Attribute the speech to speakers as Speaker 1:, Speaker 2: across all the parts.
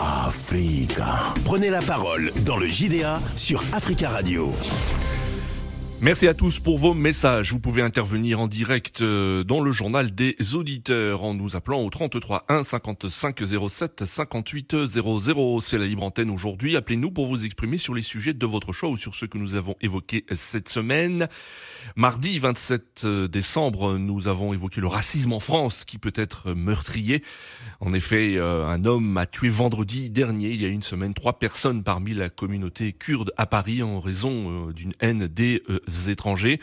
Speaker 1: Africa. Prenez la parole dans le JDA sur Africa Radio.
Speaker 2: Merci à tous pour vos messages. Vous pouvez intervenir en direct euh, dans le journal des auditeurs en nous appelant au 33 1 55 07 58 00. C'est la libre antenne aujourd'hui. Appelez-nous pour vous exprimer sur les sujets de votre choix ou sur ceux que nous avons évoqués cette semaine. Mardi 27 décembre, nous avons évoqué le racisme en France qui peut être meurtrier. En effet, euh, un homme a tué vendredi dernier, il y a une semaine, trois personnes parmi la communauté kurde à Paris en raison euh, d'une haine des étrangers.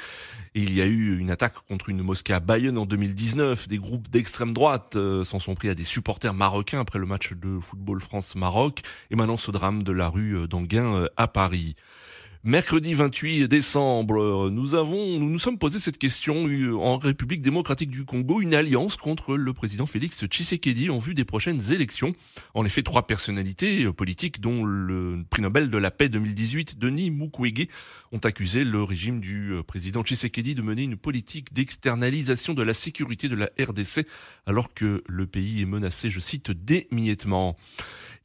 Speaker 2: il y a eu une attaque contre une mosquée à Bayonne en 2019. Des groupes d'extrême droite euh, s'en sont pris à des supporters marocains après le match de football France-Maroc. Et maintenant ce drame de la rue euh, d'Anguin euh, à Paris. Mercredi 28 décembre, nous avons, nous nous sommes posé cette question en République démocratique du Congo, une alliance contre le président Félix Tshisekedi en vue des prochaines élections. En effet, trois personnalités politiques, dont le prix Nobel de la paix 2018, Denis Mukwege, ont accusé le régime du président Tshisekedi de mener une politique d'externalisation de la sécurité de la RDC, alors que le pays est menacé, je cite, d'émiettement.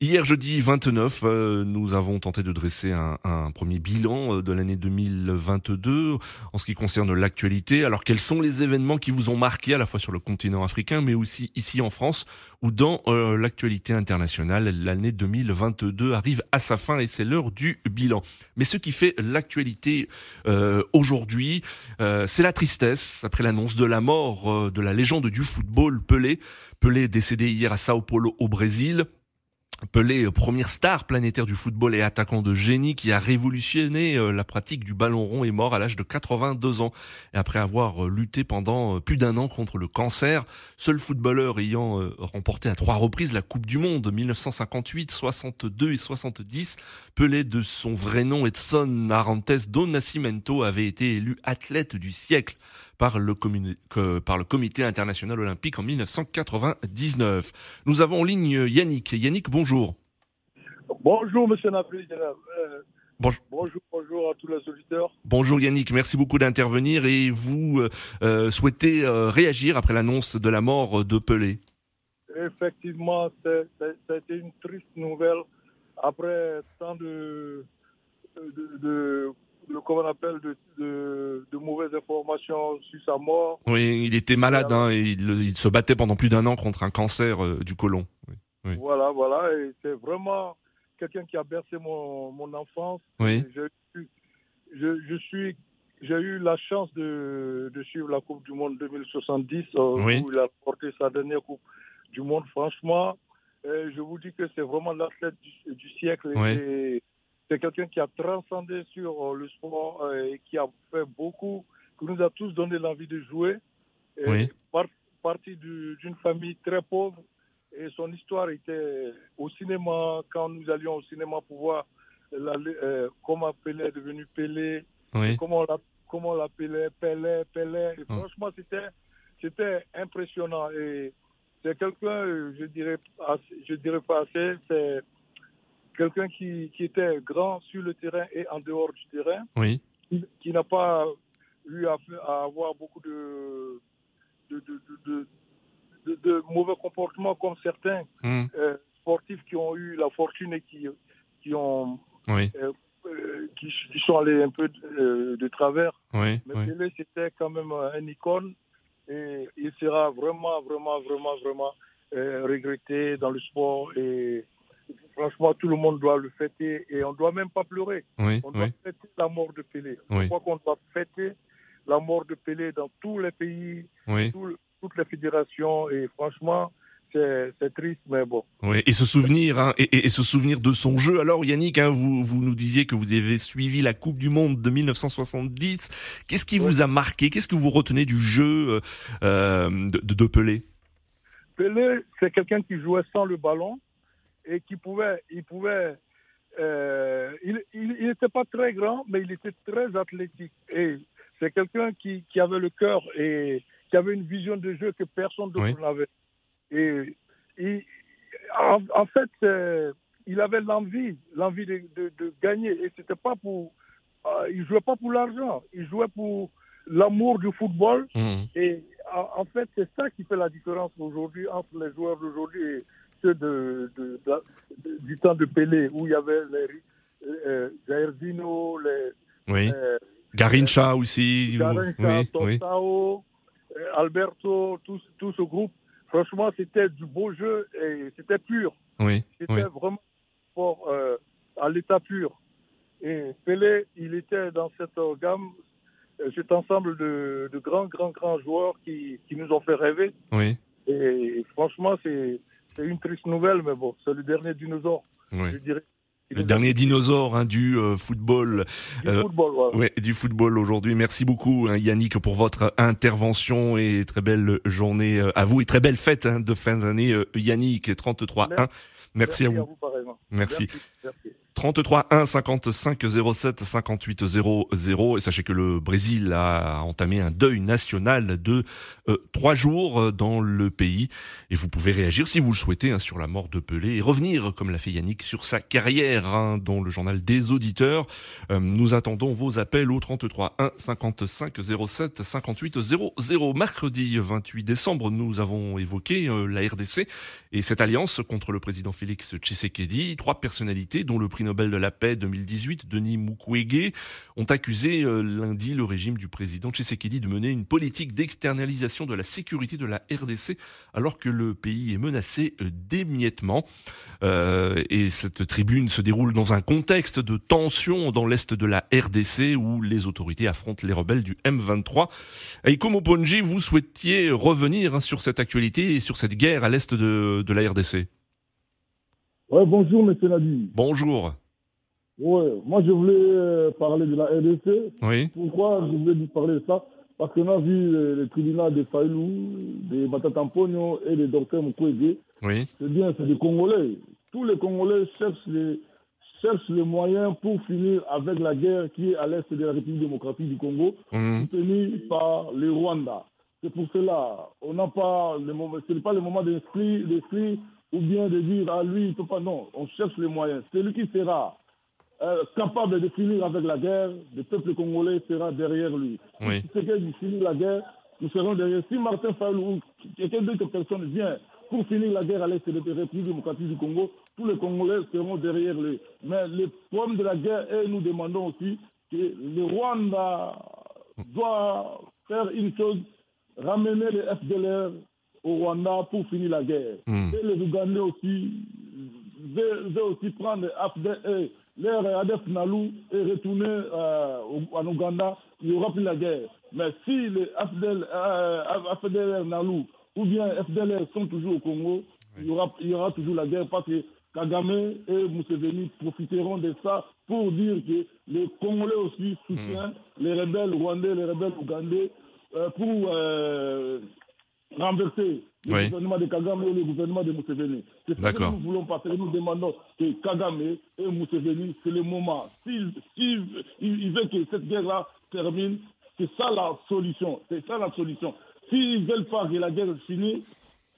Speaker 2: Hier jeudi 29, euh, nous avons tenté de dresser un, un premier bilan euh, de l'année 2022 en ce qui concerne l'actualité. Alors quels sont les événements qui vous ont marqué à la fois sur le continent africain mais aussi ici en France ou dans euh, l'actualité internationale? L'année 2022 arrive à sa fin et c'est l'heure du bilan. Mais ce qui fait l'actualité aujourd'hui, c'est la tristesse après l'annonce de la mort de la légende du football Pelé. Pelé décédé hier à Sao Paulo au Brésil. Pelé, première star planétaire du football et attaquant de génie qui a révolutionné euh, la pratique du ballon rond est mort à l'âge de 82 ans. Et après avoir euh, lutté pendant euh, plus d'un an contre le cancer, seul footballeur ayant remporté à trois reprises la Coupe du Monde 1958, 62 et 70, Pelé de son vrai nom Edson Arantes do Nascimento avait été élu athlète du siècle par le, par le Comité international olympique en 1999. Nous avons en ligne Yannick. Yannick, bonjour.
Speaker 3: Bonjour, monsieur Napoli. Euh, bonjour. bonjour. bonjour, à tous les auditeurs.
Speaker 2: Bonjour Yannick, merci beaucoup d'intervenir et vous euh, euh, souhaitez réagir après l'annonce de la mort de Pelé.
Speaker 3: Effectivement, c'était une triste nouvelle après tant de, de, de comment on appelle, de, de, mauvaises informations sur sa mort.
Speaker 2: Oui, il était malade, hein, et il, se battait pendant plus d'un an contre un cancer euh, du côlon.
Speaker 3: Voilà, voilà, et c'est vraiment quelqu'un qui a bercé mon, mon enfance.
Speaker 2: Oui.
Speaker 3: Je, je, suis, j'ai eu la chance de, de, suivre la Coupe du Monde 2070, euh, où il a porté sa dernière Coupe du Monde. Franchement, euh, je vous dis que c'est vraiment l'athlète du, du, siècle. Et c'est quelqu'un qui a transcendé sur euh, le sport euh, et qui a fait beaucoup, qui nous a tous donné l'envie de jouer.
Speaker 2: Oui.
Speaker 3: parti d'une famille très pauvre et son histoire était au cinéma, quand nous allions au cinéma pour voir euh, comment Pelé est devenu Pelé, comment on comment l'appelait Pelé, Pelé. Et hum. franchement, c'était, c'était impressionnant. Et c'est quelqu'un, je dirais, je dirais pas assez, c'est quelqu'un qui, qui, était grand sur le terrain et en dehors du terrain,
Speaker 2: oui.
Speaker 3: qui, n'a pas eu à, avoir beaucoup de de, de, de, mauvais comportements comme certains
Speaker 2: hmm.
Speaker 3: euh, sportifs qui ont eu la fortune et qui, qui ont
Speaker 2: oui.
Speaker 3: Euh, euh, qui, qui, sont allés un peu de, travers.
Speaker 2: Oui,
Speaker 3: Mais Pelé, c'était quand même un icône et il sera vraiment, vraiment, vraiment, vraiment regretté dans le sport et franchement, tout le monde doit le fêter et on ne doit même pas pleurer.
Speaker 2: on
Speaker 3: doit fêter la mort de Pelé. Je crois qu'on doit fêter la mort de Pelé dans tous les pays, toutes les fédérations et franchement, c'est triste, mais bon.
Speaker 2: Oui, et se souvenir, hein, et, se souvenir de son jeu. Alors, Yannick, hein, vous, vous nous disiez que vous avez suivi la Coupe du Monde de 1970. Qu'est-ce qui vous a marqué? Qu'est-ce que vous retenez du jeu euh, de, de, Pelé?
Speaker 3: Pelé, c'est quelqu'un qui jouait sans le ballon et qui pouvait, il pouvait, euh, il n'était pas très grand, mais il était très athlétique. Et c'est quelqu'un qui, qui, avait le cœur et qui avait une vision de jeu que personne d'autre n'avait. Et, en, fait, euh, il avait l'envie, l'envie de, de, gagner. Et c'était pas pour, euh, il jouait pas pour l'argent. Il jouait pour l'amour du football. Mmh. Et en fait, c'est ça qui fait la différence aujourd'hui entre les joueurs d'aujourd'hui et ceux de, du temps de Pelé, où il y avait les euh, les.
Speaker 2: Oui. Euh, Garincha aussi.
Speaker 3: Garincha, oui, euh, Alberto, tout, tout ce groupe. Franchement, c'était du beau jeu et c'était pur.
Speaker 2: Oui.
Speaker 3: C'était vraiment pour, euh, à l'état pur. Et Pelé, il était dans cette gamme, cet ensemble de, de, grands, grands, grands joueurs qui, qui nous ont fait rêver.
Speaker 2: Oui.
Speaker 3: Et franchement, c'est une triste nouvelle, mais bon, c'est le dernier dinosaure, oui. je dirais.
Speaker 2: Le dernier dinosaure hein, du euh, football.
Speaker 3: Du euh, football,
Speaker 2: ouais. du football aujourd'hui. Merci beaucoup hein, Yannick pour votre intervention et très belle journée euh, à vous et très belle fête hein, de fin d'année Yannick 33 1. Merci, à vous.
Speaker 3: Merci.
Speaker 2: 33 1 55 07 58 00 et sachez que le Brésil a entamé un deuil national de euh, trois jours euh, dans le pays et vous pouvez réagir si vous le souhaitez hein, sur la mort de Pelé et revenir comme l'a fait Yannick sur sa carrière hein, dans le journal des auditeurs. Euh, nous attendons vos appels au 33 1 55 07 58 00. Mercredi 28 décembre, nous avons évoqué la RDC et cette alliance contre le président Félix Tshisekedi, trois personnalités dont le prix Nobel de la paix 2018, Denis Mukwege, ont accusé euh, lundi le régime du président Tshisekedi de mener une politique d'externalisation de la sécurité de la RDC alors que le pays est menacé euh, d'émiettement. Euh, et cette tribune se déroule dans un contexte de tension dans l'est de la RDC où les autorités affrontent les rebelles du M23. Eiko Moponji, vous souhaitiez revenir hein, sur cette actualité et sur cette guerre à l'est de, de la RDC.
Speaker 4: Ouais, bonjour, monsieur Nadi.
Speaker 2: Bonjour.
Speaker 4: Ouais, moi je voulais euh, parler de la RDC.
Speaker 2: Oui.
Speaker 4: Pourquoi je voulais parler de ça? Parce qu'on a vu le, tribunal de Failou, de Matatampogno et de Dr Mukwege.
Speaker 2: Oui.
Speaker 4: C'est bien, c'est des Congolais. Tous les Congolais cherchent les, cherchent les moyens pour finir avec la guerre qui est à l'est de la République démocratique du Congo, mmh. soutenue par le Rwanda. C'est pour cela, on n'a pas le moment, ce n'est pas le moment d'inscrire ou bien de dire à ah, lui, il peut pas. Non, on cherche les moyens. Celui qui sera euh, capable de finir avec la guerre, le peuple congolais sera derrière lui.
Speaker 2: Oui.
Speaker 4: Si quelqu'un finit la guerre, nous serons derrière. Si Martin Fayou, quelqu'un d'autre personne vient pour finir la guerre à l'est de la République démocratique du Congo, tous les Congolais seront derrière lui. Mais le problème de la guerre, et nous demandons aussi que le Rwanda doit faire une chose, ramener les FDLR au Rwanda pour finir la guerre.
Speaker 2: Mm.
Speaker 4: Et les Ougandais aussi veulent, aussi prendre euh, leur ADF Nalou et retourner euh, en Ouganda, il n'y aura plus la guerre. Mais si les FDL, euh, Nalou ou bien FDLR sont toujours au Congo, il, y aura, il y aura toujours la guerre parce que Kagame et Museveni profiteront de ça pour dire que les Congolais aussi soutiennent mm. les rebelles rwandais, les rebelles ougandais euh, pour renverser le gouvernement de Kagame et le gouvernement de Museveni. C'est ce que nous voulons pas faire. Nous demandons que Kagame et Museveni, c'est le moment. S'ils si, il veulent que cette guerre-là termine, c'est ça la solution. C'est ça la solution. S'ils veulent pas que la guerre finisse,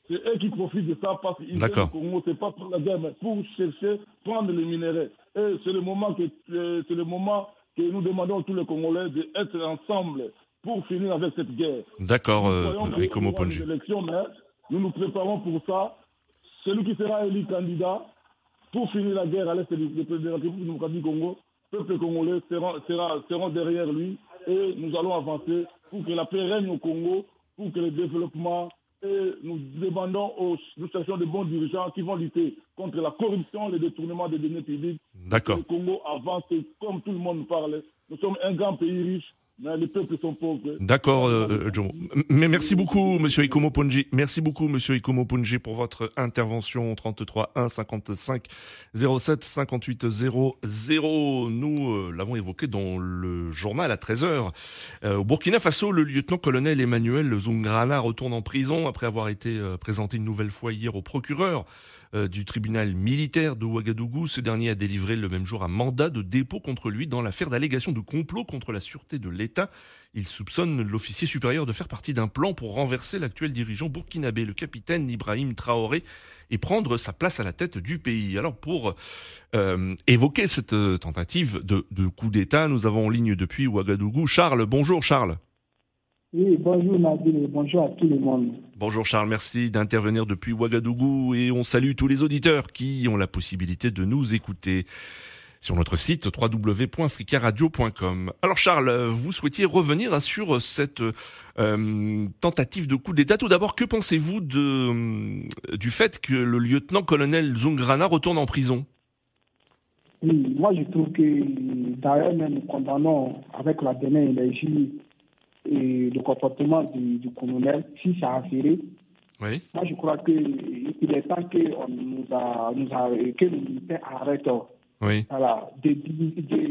Speaker 4: c'est eux qui profitent de ça parce qu'ils veulent Congo, c'est pas pour la guerre, mais pour chercher, prendre les minéraux. Et c'est le moment que, euh, c'est le moment que nous demandons à tous les Congolais d'être ensemble pour finir avec cette guerre.
Speaker 2: D'accord, euh,
Speaker 4: Nous nous préparons pour ça. Celui qui sera élu candidat pour finir la guerre à l'est de la République démocratique du Congo, le peuple congolais sera, sera, seront derrière lui et nous allons avancer pour que la paix règne au Congo, pour que le développement et nous demandons aux, nous cherchons de bons dirigeants qui vont lutter contre la corruption, le détournement des deniers publics.
Speaker 2: D'accord.
Speaker 4: Le Congo avance comme tout le monde parle. Nous sommes un grand pays riche
Speaker 2: D'accord, euh, euh Mais merci beaucoup, Monsieur Ikomo Ponji. Merci beaucoup, Monsieur Ikomo Ponji, pour votre intervention. 33 1 55 07 58 00. Nous euh, l'avons évoqué dans le journal à 13 h euh, au Burkina Faso, le lieutenant-colonel Emmanuel Zungrana retourne en prison après avoir été présenté une nouvelle fois hier au procureur du tribunal militaire de Ouagadougou. Ce dernier a délivré le même jour un mandat de dépôt contre lui dans l'affaire d'allégation de complot contre la sûreté de l'État il soupçonne l'officier supérieur de faire partie d'un plan pour renverser l'actuel dirigeant burkinabé, le capitaine Ibrahim Traoré, et prendre sa place à la tête du pays. Alors pour euh, évoquer cette euh, tentative de, coup d'État, nous avons en ligne depuis Ouagadougou Charles. Bonjour Charles.
Speaker 5: Oui, bonjour Nabil et bonjour à tout le monde.
Speaker 2: Bonjour Charles, merci d'intervenir depuis Ouagadougou et on salue tous les auditeurs qui ont la possibilité de nous écouter sur notre site www.fricaradio.com. Alors Charles, vous souhaitiez revenir sur cette euh, tentative de coup d'État. Tout d'abord, que pensez-vous de, du fait que le lieutenant-colonel Zungrana retourne en prison?
Speaker 5: Oui, moi je trouve que d'ailleurs nous condamnons avec la dernière énergie et le comportement du, colonel, si ça a oui. moi je crois qu'il est temps que nous a, nous a, que les militaires arrêtent oui. voilà,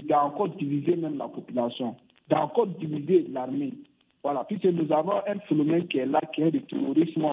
Speaker 5: d'encore diviser même la population, d'encore diviser l'armée. Voilà, puisque nous avons un phénomène qui est là, qui est le terrorisme.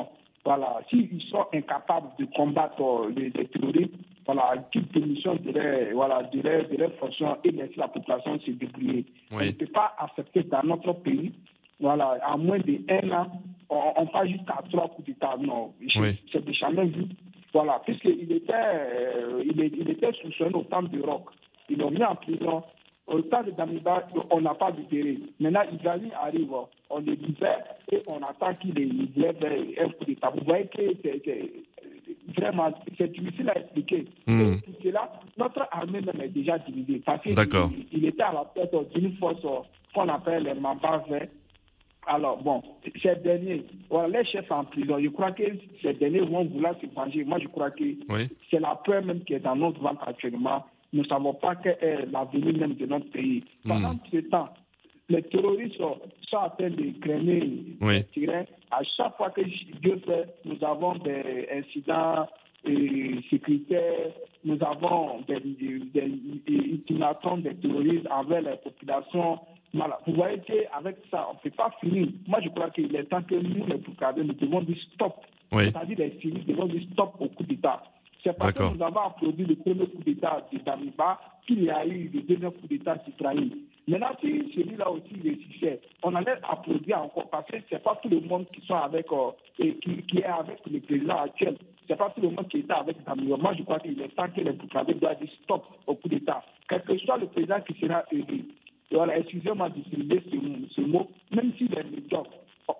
Speaker 5: Voilà, s'ils sont incapables de combattre les, les terroristes, voilà, toute permission de leur, voilà, de leur, de leur fonction et laisser la population se débrouiller. On ne peut pas accepter dans notre pays, voilà, en moins d'un an, on, passe jusqu'à trois coups d'État. Non, oui. c'est jamais vu. Voilà, puisqu'il était, euh, il, il était soupçonné au temps de Rock. Ils l'ont mis en prison. Au temps de Damiba, on n'a pas libéré. Maintenant, Ibrahim arrive, on le libère et on attend qu'il lève un coup d'État. Vous voyez que c'est vraiment, c'est difficile à expliquer. Hmm. Et là, notre armée même est déjà divisée. Parce qu'il il, était à la tête d'une force qu'on appelle les Mamba Alors, bon, ces derniers, voilà, les chefs en prison, je crois que ces derniers vont vouloir se venger. Moi, je crois que c'est la peur même qui est dans notre ventre actuellement. Nous ne savons pas quel est l'avenir même de notre pays. Pendant hmm. ce temps, les terroristes sont, en train de créer oui. À chaque fois que Dieu fait, nous avons des incidents euh, sécuritaires, nous avons des, des, des terroristes envers les populations. Voilà. Vous voyez qu'avec ça, on ne peut pas finir. Moi, je crois qu'il est temps que nous, les Boukadés, nous devons dire stop. C'est-à-dire les civils devons dire stop au coup d'État. C'est parce que nous avons applaudi le premier coup d'État de Damiba qu'il y a eu le deuxième coup d'État citoyen. Maintenant, si celui-là aussi succès, on allait applaudir encore parce que ce n'est pas tout le monde qui, sont avec, euh, et qui, qui, est avec le président actuel. Ce n'est pas tout le monde qui est avec Damiba. Moi, je crois qu'il est temps que les Boukadés doivent dire stop au coup d'État. Quel que soit le président qui sera élu. Voilà, excusez-moi d'utiliser ce, ce, mot, même s'il est médiocre,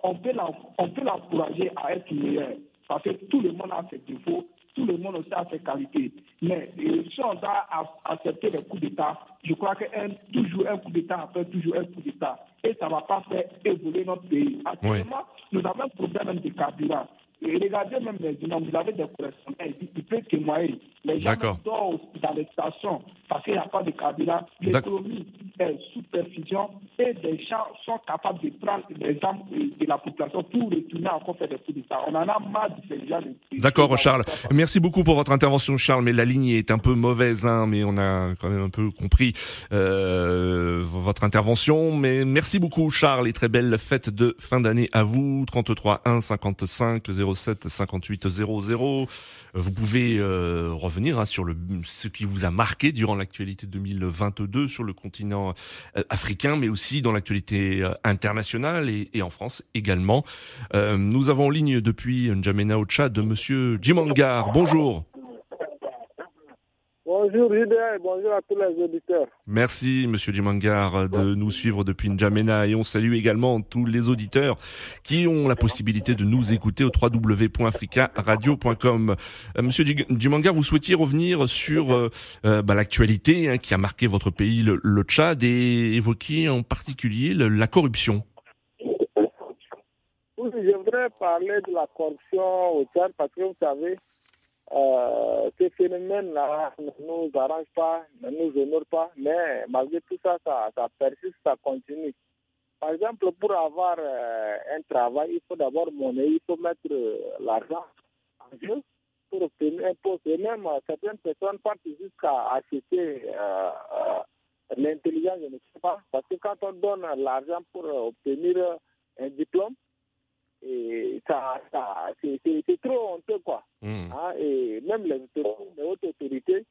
Speaker 5: on peut l'encourager à être meilleur. Parce que tout le monde a ses défauts tout le monde aussi a ses qualités. Mais si on doit accepter les coups d'État, je crois que toujours un coup d'État après toujours un coup d'État. Et ça ne va pas faire évoluer notre pays. Actuellement, nous avons un problème de carburant. Et regardez même les gens, vous avez des correspondants, ils peuvent témoigner. Les gens sont dans les stations parce qu'il n'y a pas de carburant. L'économie est sous perfusion et les gens sont capables de prendre les armes de la population pour retourner encore faire des coups d'État. On en a marre de ces gens.
Speaker 2: D'accord, Charles. Merci beaucoup pour votre intervention, Charles. Mais la ligne est un peu mauvaise, hein, mais on a quand même un peu compris euh, votre intervention. Mais merci beaucoup, Charles, et très belle fête de fin d'année à vous. 33 1 55 07 58 00. Vous pouvez euh, revenir hein, sur le, ce qui vous a marqué durant l'actualité 2022 sur le continent euh, africain, mais aussi dans l'actualité euh, internationale et, et, en France également. nous avons en ligne depuis N'Djamena au Tchad Monsieur Jimangar. Bonjour.
Speaker 6: Bonjour et bonjour à tous les auditeurs.
Speaker 2: Merci Monsieur Dimangar de nous suivre depuis N'Djamena et on salue également tous les auditeurs qui ont la possibilité de nous écouter au www.africaradio.com. Euh, Monsieur Dimangar, vous souhaitiez revenir sur euh, euh, bah, l'actualité hein, qui a marqué votre pays, le, Tchad, et évoquer en particulier la corruption.
Speaker 6: Oui, je voudrais parler de la corruption au Tchad parce que vous savez, euh, ce phénomène-là ne nous arrange pas, ne nous honore pas, mais malgré tout ça, ça, persiste, ça continue. Par exemple, pour avoir euh, un travail, il faut d'abord monnaie, il faut mettre euh, l'argent en jeu pour obtenir un poste. Et même certaines personnes partent jusqu'à acheter l'intelligence, je ne sais pas, parce que quand on donne l'argent pour obtenir un diplôme, et ça, ça c'est trop honteux, quoi. Hmm. Hein, et même les, les hautes autorités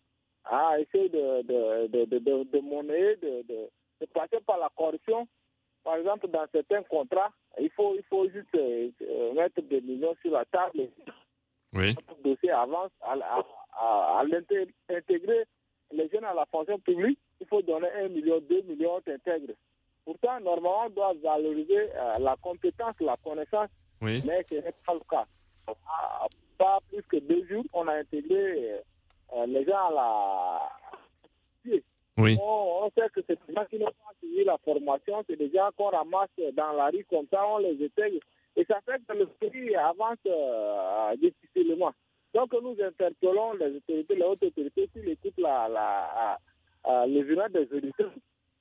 Speaker 6: ah, essayent de, de, de, de, de, de monnaie, de, de, de, passer par la corruption. Par exemple, dans certains contrats, il faut, il faut juste euh, mettre des millions sur la table.
Speaker 2: Oui.
Speaker 6: Le dossier avance à, à, à, l'intégrer les jeunes à la fonction publique, il faut donner un million, deux millions, t'intègres. Pourtant, normalement, on doit valoriser euh, la compétence, la connaissance, mais ce n'est pas le cas. Ah, pas plus que deux jours, on a intégré euh, les gens à la.
Speaker 2: Oui.
Speaker 6: On, sait que c'est des gens qui n'ont pas suivi la formation, c'est des gens qu'on ramasse dans la rue comme ça, on les intègre. Et ça fait que le pays avance euh, difficilement. Donc nous interpellons les autorités, les hautes autorités, s'ils écoutent la, la, la, les des auditeurs,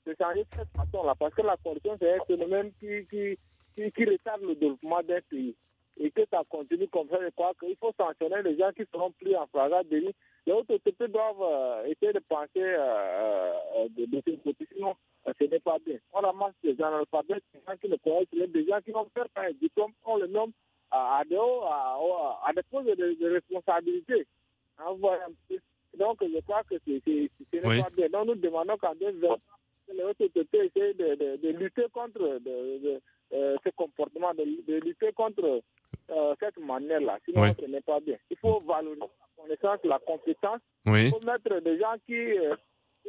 Speaker 6: de changer de cette façon-là. Parce que la corruption, c'est un phénomène qui, qui, qui, qui retarde le développement d'un pays et que ça continue comme ça, je crois qu'il faut sanctionner les gens qui seront pris en flagrant délit. Les autorités doivent euh, essayer de penser euh, euh, de, de ce côté, sinon ce n'est pas bien. On ramasse des analphabètes, des gens qui ne connaissent rien, des gens qui n'ont pas un diplôme, on le nomme à, des, à, à, des postes de, de responsabilité. Hein, Donc je crois que ce n'est pas bien. Donc nous demandons qu'en 2020, les autorités essayent de, de, de lutter contre de, ce comportement, de, lutter contre euh, cette manière-là. Sinon, ce n'est pas bien. Il faut valoriser la connaissance, la compétence. Il faut mettre des gens qui. Euh,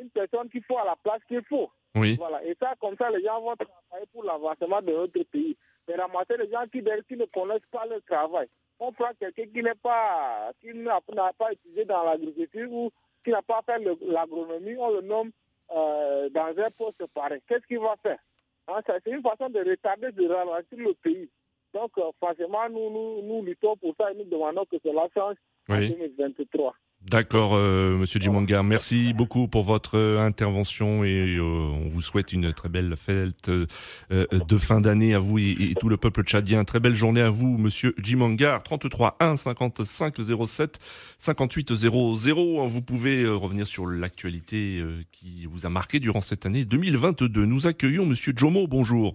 Speaker 6: une personne qu'il faut à la place qu'il faut.
Speaker 2: Oui.
Speaker 6: Voilà. Et ça, comme ça, les gens vont travailler pour l'avancement de notre pays. Mais ramasser les gens qui, qui ne connaissent pas le travail. On prend quelqu'un qui n'est pas, qui n'a pas étudié dans l'agriculture ou qui n'a pas fait l'agronomie, on le nomme euh, dans un poste pareil. Qu'est-ce qu'il va faire? C'est une façon de retarder, de ralentir le pays. Donc, euh, forcément, nous, nous, nous, luttons pour ça et nous demandons que cela change en 2023.
Speaker 2: D'accord, euh, Monsieur Jimonga. Merci beaucoup pour votre euh, intervention et euh, on vous souhaite une très belle fête de fin d'année à vous et, tout le peuple tchadien. Très belle journée à vous, Monsieur Jimonga. 33 1 55 07 58 00. Vous pouvez revenir sur l'actualité qui vous a marqué durant cette année 2022. Nous accueillons Monsieur Jomo. Bonjour.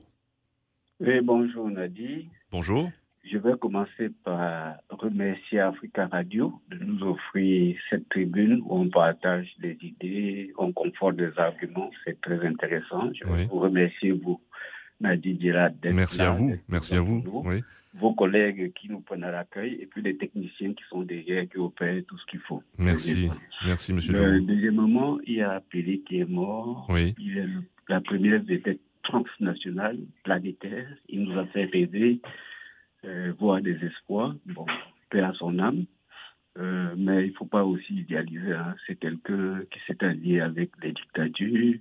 Speaker 7: Oui, bonjour Nadi.
Speaker 2: Bonjour.
Speaker 7: Je vais commencer par remercier Africa Radio de nous offrir cette tribune où on partage des idées, on conforte des arguments. C'est très intéressant. Je vous remercier, vous, Nadi Dira,
Speaker 2: Merci à vous. Merci à vous.
Speaker 7: Vos collègues qui nous prennent à l'accueil et puis les techniciens qui sont derrière, qui opèrent tout ce qu'il faut.
Speaker 2: Merci. Merci, monsieur
Speaker 7: Le deuxième moment, il y a Pelé qui est mort.
Speaker 2: Oui.
Speaker 7: Il est la première vedette transnationale, planétaire. Il nous a fait rêver euh, voir des espoirs. Bon, paix à son âme. Euh, mais il ne faut pas aussi idéaliser. Hein. C'est quelqu'un qui s'est allié avec les dictatures,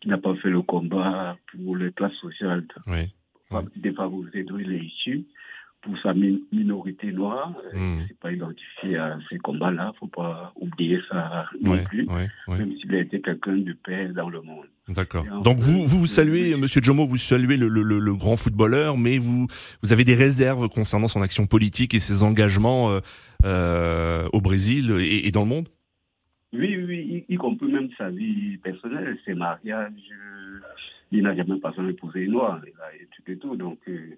Speaker 7: qui n'a pas fait le combat pour les classes sociales
Speaker 2: oui.
Speaker 7: défavorisées dont il est issu pour sa minorité noire, euh, hmm. c'est pas identifié à ces combats-là, faut pas oublier ça non plus, même s'il a été quelqu'un de paix dans le monde.
Speaker 2: D'accord. Donc vous, vous saluez, Monsieur Jomo, vous saluez le, le, le, grand footballeur, mais vous, vous avez des réserves concernant son action politique et ses engagements euh, euh, au Brésil et, dans le monde?
Speaker 7: Oui, oui, y, y, compris même sa vie personnelle, ses mariages. Il n'a jamais pas épousé une noire, il a étudié tout. Donc, euh,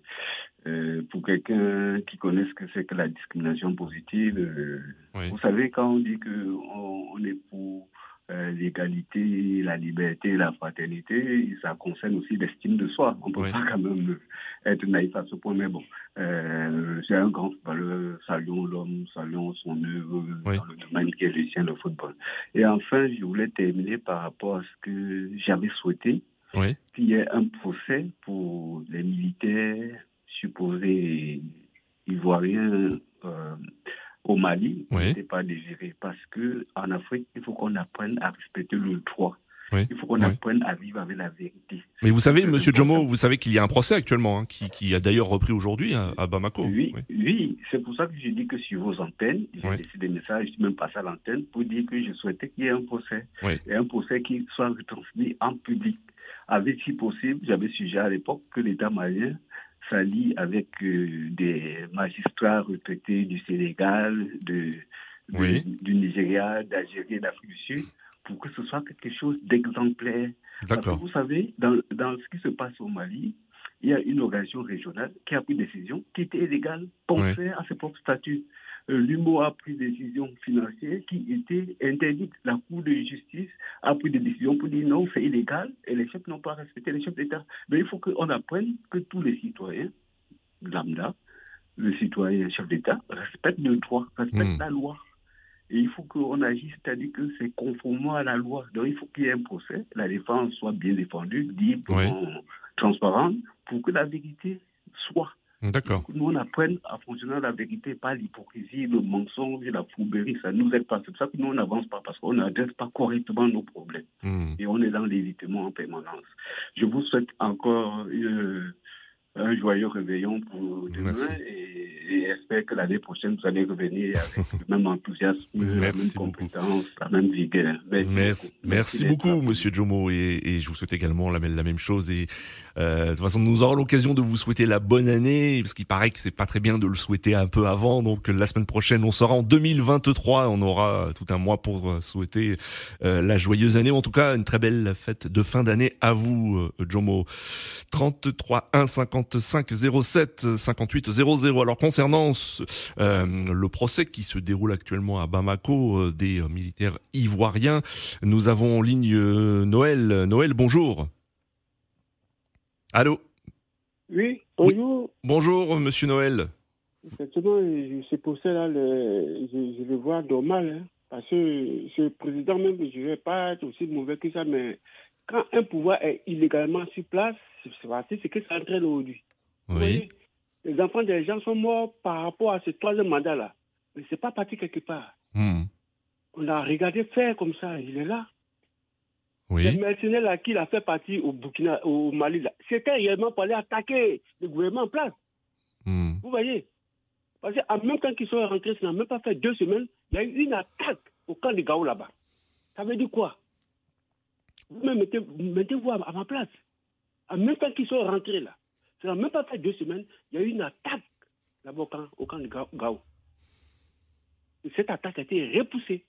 Speaker 7: euh, pour quelqu'un qui connaît ce que c'est que la discrimination positive, euh, vous savez, quand on dit qu'on on est pour euh, l'égalité, la liberté, la fraternité, ça concerne aussi l'estime de soi. On ne peut pas quand même être naïf à ce point, mais bon, c'est un grand footballeur, saluons l'homme, saluons son œuvre dans le domaine qui est le football. Et enfin, je voulais terminer par rapport à ce que j'avais souhaité, qu'il y ait un procès pour les militaires supposé ivoirien euh, au Mali n'était pas désiré parce que en Afrique, il faut qu'on apprenne à respecter le droit. Il faut qu'on apprenne à vivre avec la vérité.
Speaker 2: Mais vous savez, Monsieur Jomo, vous savez qu'il y a un procès actuellement hein, qui, qui, a d'ailleurs repris aujourd'hui hein, à, Bamako.
Speaker 7: Oui, oui. c'est pour ça que je dis que sur vos antennes, j'ai laissé des messages, même passé à l'antenne, pour dire que je souhaitais qu'il y ait un procès. Et un procès qui soit retransmis en public. Avec, si possible, j'avais suggéré à l'époque que l'État malien s'allie avec euh, des magistrats retraités du Sénégal, de, du Nigeria, d'Algérie, d'Afrique du Sud, pour que ce soit quelque chose d'exemplaire. Parce que vous savez, dans, dans ce qui se passe au Mali, il y a une organisation régionale qui a pris une décision qui était illégale, pensée à ses propres statuts. Euh, L'UMO a pris des décisions financières qui étaient interdites. La Cour de justice a pris des décisions pour dire non, c'est illégal et les chefs n'ont pas respecté les chefs d'État. Mais il faut qu'on apprenne que tous les citoyens, lambda, le citoyen chef d'État, respectent le droit, respectent hmm. la loi. Et il faut qu'on agisse, c'est-à-dire que c'est conformément à la loi. Donc il faut qu'il y ait un procès, la défense soit bien défendue, libre, transparente pour que la vérité soit.
Speaker 2: D'accord.
Speaker 7: Nous, on apprenne à fonctionner la vérité, pas l'hypocrisie, le mensonge, la fourberie. Ça nous aide pas. C'est pour ça que nous, on n'avance pas parce qu'on n'adresse pas correctement nos problèmes. Hmm. Et on est dans l'évitement en permanence. Je vous souhaite encore une un joyeux réveillon pour demain et, j'espère que l'année prochaine, vous allez revenir avec le même enthousiasme, la même compétence, la même vigueur.
Speaker 2: Merci, merci, beaucoup, Monsieur Jomo, et, et, je vous souhaite également la, la même chose. Et euh, de toute façon, nous aurons l'occasion de vous souhaiter la bonne année, parce qu'il paraît que c'est pas très bien de le souhaiter un peu avant. Donc la semaine prochaine, on sera en 2023, on aura tout un mois pour euh, souhaiter euh, la joyeuse année, en tout cas une très belle fête de fin d'année à vous, euh, Jomo. 33 1 50 55 07 58 00. Alors concernant euh, le procès qui se déroule actuellement à Bamako euh, des euh, militaires ivoiriens, nous avons en ligne Noël. Noël, bonjour. Allô?
Speaker 8: Oui, bonjour.
Speaker 2: Bonjour, monsieur Noël.
Speaker 8: Effectivement, ce procès-là, je, le vois normal. Hein, parce que ce président, même, je ne vais pas être aussi mauvais que ça, mais quand un pouvoir est illégalement sur place, c'est ce que ça entraîne aujourd'hui.
Speaker 2: Oui.
Speaker 8: les enfants des gens sont morts par rapport à ce troisième mandat-là. Mais ce n'est pas parti quelque part.
Speaker 2: Hmm.
Speaker 8: On a regardé faire comme ça, il est là.
Speaker 2: Oui.
Speaker 8: Le mercenaire là, qui a fait partie au Burkina, au Mali, c'était réellement pour aller attaquer le gouvernement en place.
Speaker 2: Hmm.
Speaker 8: Vous voyez Parce qu'en même temps qu'ils sont rentrés, ça n'a même pas fait deux semaines, il y a eu une attaque au camp de Gao là-bas. Ça veut dire quoi? Vous-même, mettez-vous à ma place. En même temps qu'ils sont rentrés là, n'a même pas fait deux semaines, il y a eu une attaque là-bas au camp, de Gao. Et cette attaque a été repoussée.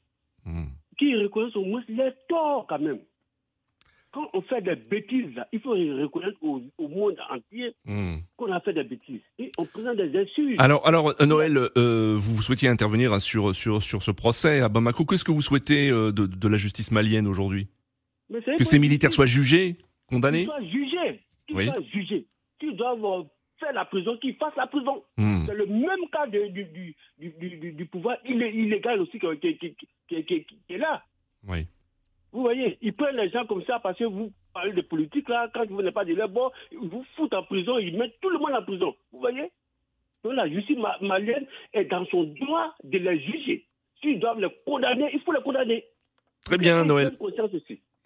Speaker 2: Hmm.
Speaker 8: Qui reconnaissent au moins les torts quand même. Quand on fait des bêtises, il faut reconnaître au, monde entier
Speaker 2: hmm.
Speaker 8: qu'on a fait des bêtises. Et on présente des insultes.
Speaker 2: Alors, alors euh, Noël, euh, vous souhaitiez intervenir sur, sur, sur ce procès à Bamako. Qu'est-ce que vous souhaitez euh, de, de, la justice malienne aujourd'hui? Que ces militaires soient jugés, condamnés
Speaker 8: Qu'ils soient jugés. Qu'ils soient jugés qui doivent faire la prison, qui fassent la prison.
Speaker 2: Hmm.
Speaker 8: C'est le même cas de, du, du, du, du, pouvoir illégal aussi qui, qui, qui, est là.
Speaker 2: Oui.
Speaker 8: Vous voyez, ils prennent les gens comme ça parce que vous parlez de politique là, quand vous n'êtes pas de là, bon, ils vous foutent en prison, ils mettent tout le monde en prison. Vous voyez? Donc la justice malienne est dans son droit de les juger. S'ils doivent les condamner, il faut les condamner.
Speaker 2: Très bien, Noël.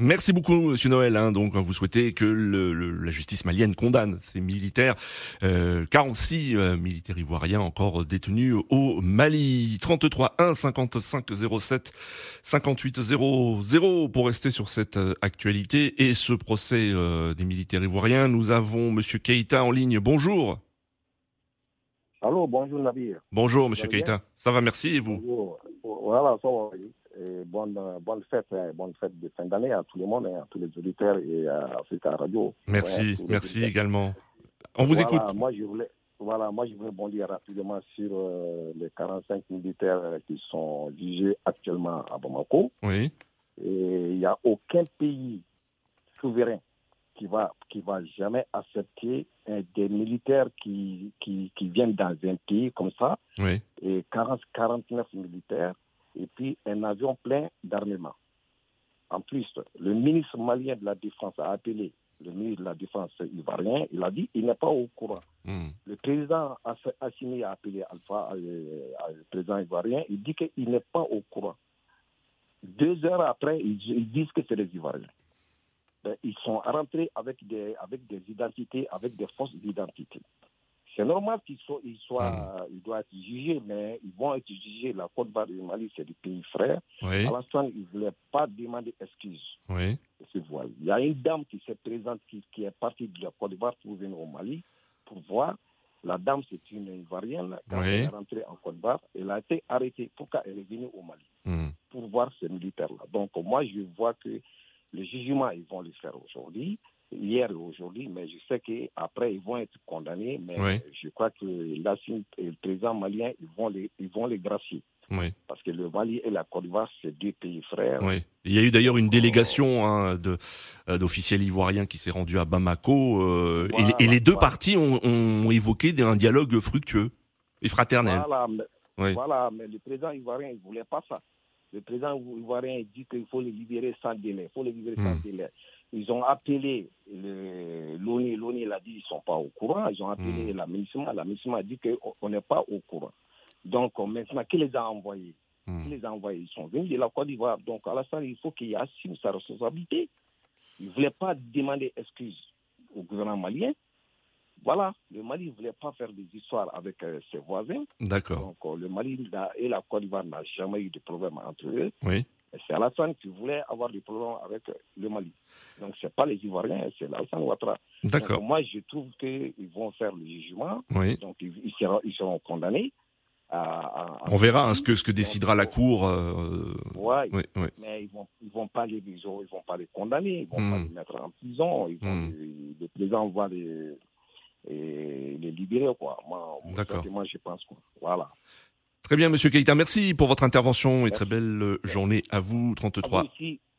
Speaker 2: Merci beaucoup, Monsieur Noël. Hein, donc, vous souhaitez que le, la justice malienne condamne ces militaires, euh, 46 euh, militaires ivoiriens encore détenus au Mali. 33 1 55 07 58 00 pour rester sur cette euh, actualité et ce procès euh, des militaires ivoiriens. Nous avons Monsieur Keita en ligne. Bonjour.
Speaker 9: Allô, bonjour Nabir.
Speaker 2: Bonjour Monsieur Keita. Ça va, merci et vous?
Speaker 9: Bonjour. Voilà, ça va bonne, bonne fête, hein, bonne fête de fin d'année à tout le monde, hein, à tous les auditeurs et à Africa Radio.
Speaker 2: Merci, merci également. On vous écoute.
Speaker 9: Moi, je voulais, voilà, moi, je voulais bondir rapidement sur euh, les 45 militaires qui sont jugés actuellement à Bamako.
Speaker 2: Oui.
Speaker 9: Et il n'y a aucun pays souverain qui va, qui va jamais accepter hein, des militaires qui, qui, qui, viennent dans un pays comme ça.
Speaker 2: Oui.
Speaker 9: Et 40, 49 militaires et puis un avion plein d'armement. En plus, le ministre malien de la Défense a appelé le ministre de la Défense ivoirien, il a dit qu'il n'est pas au courant.
Speaker 2: Hmm.
Speaker 9: Le président Assimi a appelé Alpha, euh, le président ivoirien, il dit qu'il n'est pas au courant. Deux heures après, ils, disent que c'est les Ivoiriens. Ben, ils sont rentrés avec des, avec des identités, avec des fausses identités. C'est normal qu'ils soient, ils soient, hmm. ils doivent être jugés, mais ils vont être jugés. La Côte d'Ivoire et le Mali, c'est des pays frères.
Speaker 2: Oui.
Speaker 9: À l'instant, ils ne voulaient pas demander excuse.
Speaker 2: Oui.
Speaker 9: Il y a une dame qui s'est présente, qui, qui, est partie de la Côte d'Ivoire pour venir au Mali, pour voir. La dame, c'est une Ivoirienne. Quand elle est rentrée en Côte d'Ivoire, elle a été arrêtée. Pourquoi elle est venue au Mali
Speaker 2: hmm.
Speaker 9: Pour voir ces militaires-là. Donc, moi, je vois que le jugement, ils vont le faire aujourd'hui hier et aujourd'hui, mais je sais qu'après, ils vont être condamnés. Mais je crois que et le président malien, ils vont les, ils vont les gracier.
Speaker 2: Oui.
Speaker 9: Parce que le Mali et la Côte d'Ivoire, c'est deux pays frères.
Speaker 2: Oui. Il y a eu d'ailleurs une délégation hein, euh, d'officiels ivoiriens qui s'est rendue à Bamako. Euh, et, les deux parties ont, ont, évoqué un dialogue fructueux et fraternel.
Speaker 9: Voilà mais, voilà, mais le président ivoirien, il ne voulait pas ça. Le président ivoirien dit qu'il faut les libérer sans délai. Il faut les libérer sans hmm. délai. Ils ont appelé l'ONU, l'ONU l'a dit, ils ne sont pas au courant. Ils ont appelé hmm. la MINUSMA, la MINUSMA a dit qu'on n'est pas au courant. Donc maintenant, qui les a envoyés? Hmm. Qui les a envoyés? Ils sont venus de la Côte d'Ivoire. Donc Alassane, il faut qu'il assume sa responsabilité. Il ne voulait pas demander excuse au gouvernement malien. Voilà, le Mali ne voulait pas faire des histoires avec euh, ses voisins.
Speaker 2: D'accord.
Speaker 9: Donc euh, le Mali et la Côte d'Ivoire n'ont jamais eu de problème entre eux.
Speaker 2: Oui.
Speaker 9: C'est Alassane qui voulait avoir des problèmes avec euh, le Mali. Donc ce n'est pas les Ivoiriens, c'est Alassane Ouattara.
Speaker 2: D'accord.
Speaker 9: Moi, je trouve qu'ils vont faire le jugement.
Speaker 2: Oui.
Speaker 9: Donc ils, seront, ils seront condamnés.
Speaker 2: On verra hein, ce que ce que décidera la cour.
Speaker 9: oui, mais ils vont ils vont pas les ils vont pas les condamner, ils vont pas hmm. les mettre en prison. Ils vont, hmm. les, présidents vont les et les libérer quoi. Moi, moi je pense quoi. Voilà.
Speaker 2: Très bien, Monsieur Keita, merci pour votre intervention et très belle journée à vous, 33.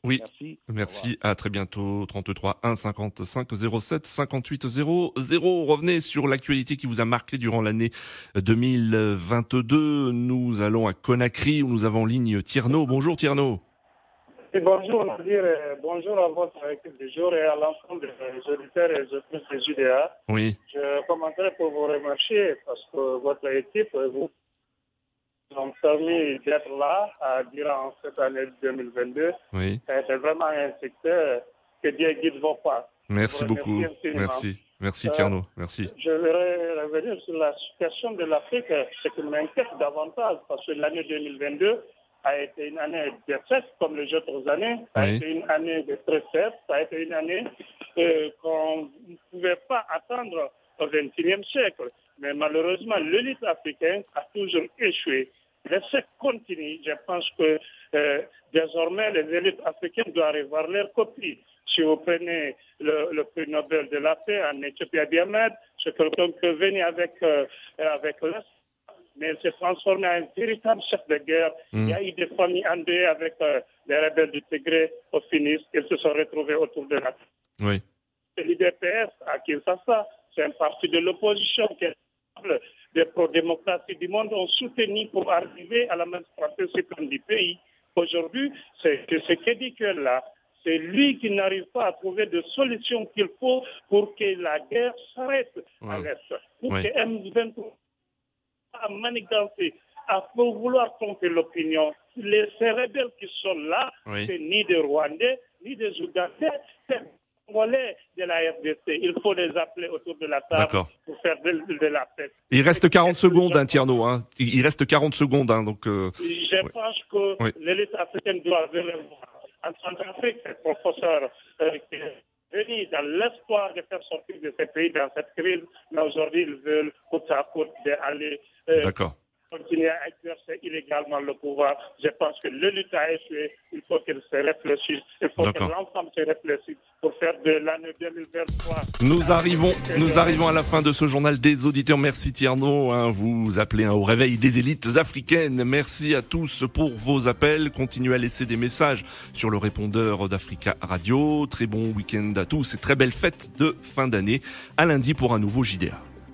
Speaker 9: Oui,
Speaker 2: merci. Merci. À très bientôt. 33 1 55 07 58 00. Revenez sur l'actualité qui vous a marqué durant l'année 2022. Nous allons à Conakry où nous avons en ligne Tierno. Bonjour Tierno
Speaker 10: bonjour, Nadir, bonjour à votre équipe du jour et à l'ensemble des auditeurs et des JDA.
Speaker 2: Oui.
Speaker 10: Je commencerai pour vous remercier parce que votre équipe, vous ont permis d'être là durant cette année 2022.
Speaker 2: Oui.
Speaker 10: C'est vraiment un secteur que Dieu guide vos pas.
Speaker 2: Merci beaucoup. Merci. Merci euh, Tierno. Merci.
Speaker 10: Je voudrais revenir sur la situation de l'Afrique, ce qui m'inquiète davantage parce que l'année 2022 a été une année de fête comme les autres années. Ça a été une année de très fête. Ça a été une année euh, qu'on ne pouvait pas attendre au XXIe siècle. Mais malheureusement, l'élite africaine a toujours échoué. L'essai continue. Je pense que euh, désormais, les élites africaines doivent revoir leur copie. Si vous prenez le, prix Nobel de la paix en Éthiopie, Abiy Ahmed, c'est quelqu'un qui venir avec, euh, avec mais il s'est transformé en un véritable chef de guerre. Il y a eu des familles endeuillées avec euh, les rebelles du Tigré au Finis. Ils se sont retrouvés autour de la.
Speaker 2: Oui.
Speaker 10: L'IDPS à Kinshasa, c'est un parti de l'opposition qui est des pro-démocraties du monde ont soutenu pour arriver à la majorité suprême du pays. Aujourd'hui, c'est ce que dit que là, c'est lui qui n'arrive pas à trouver de solution qu'il faut pour que la guerre s'arrête à l'Est. Pour que M23 à manigancer, à vouloir tromper l'opinion. Les rebelles qui sont là, c'est ni des Rwandais, ni des Ougandais, c'est Congolais de la RDC. Il faut les appeler autour de la table pour faire de, la paix.
Speaker 2: Il reste 40 secondes, hein, Tierno. Hein. Il reste 40 secondes. Hein, donc, euh,
Speaker 10: Je pense que l'élite africaine doit venir voir. En Centrafrique, le professeur euh, venu dans l'espoir de faire sortir de ce pays dans cette crise, mais aujourd'hui, ils veulent, côte à côte, d'aller
Speaker 2: euh,
Speaker 10: continuer à exercer illégalement le pouvoir. Je pense que le lutte a échoué. Il faut se réfléchisse. Il faut que l'ensemble se réfléchisse pour faire de l'année 2023.
Speaker 2: Nous arrivons, nous arrivons à la fin de ce journal des auditeurs. Merci Tierno. Hein, vous appelez hein, au réveil des élites africaines. Merci à tous pour vos appels. Continuez à laisser des messages sur le répondeur d'Africa Radio. Très bon week-end à tous et très belle fête de fin d'année. À lundi pour un nouveau JDA.